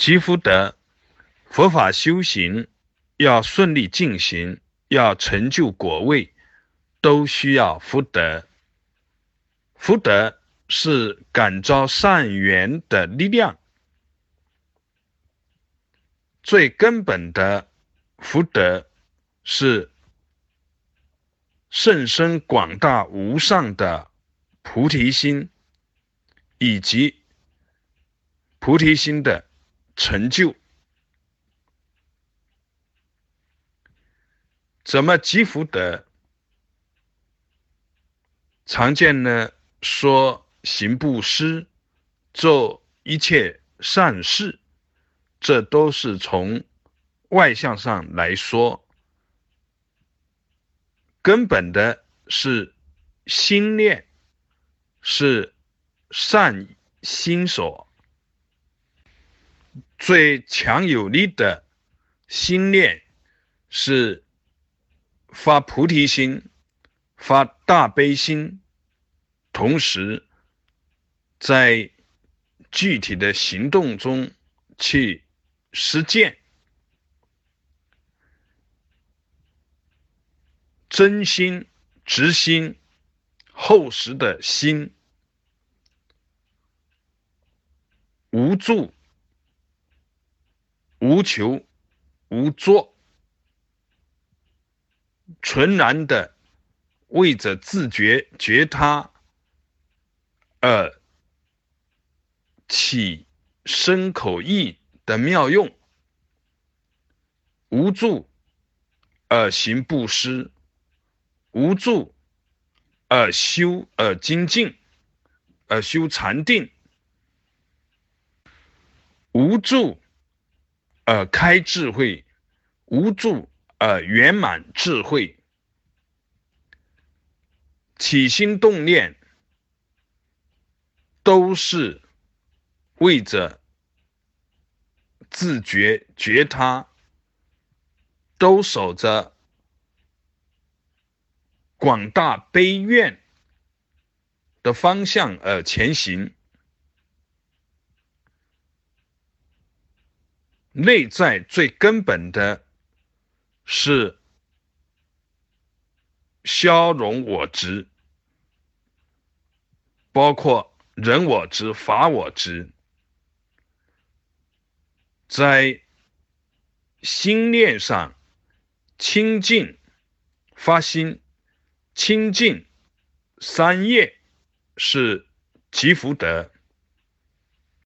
积福德，佛法修行要顺利进行，要成就果位，都需要福德。福德是感召善缘的力量，最根本的福德是甚深广大无上的菩提心，以及菩提心的成就。怎么积福德？常见呢？说行布施，做一切善事，这都是从外向上来说，根本的是心念，是善心所。最强有力的心念是发菩提心，发大悲心。同时，在具体的行动中去实践，真心、直心、厚实的心，无助、无求、无作，纯然的为着自觉觉他。而起身口意的妙用，无助而行布施，无助而修而精进，而修禅定，无助而开智慧，无助而圆满智慧，起心动念。都是为着自觉觉他，都守着广大悲愿的方向而前行。内在最根本的是消融我执，包括。人我执、法我执，在心念上清净发心，清净三业是积福德。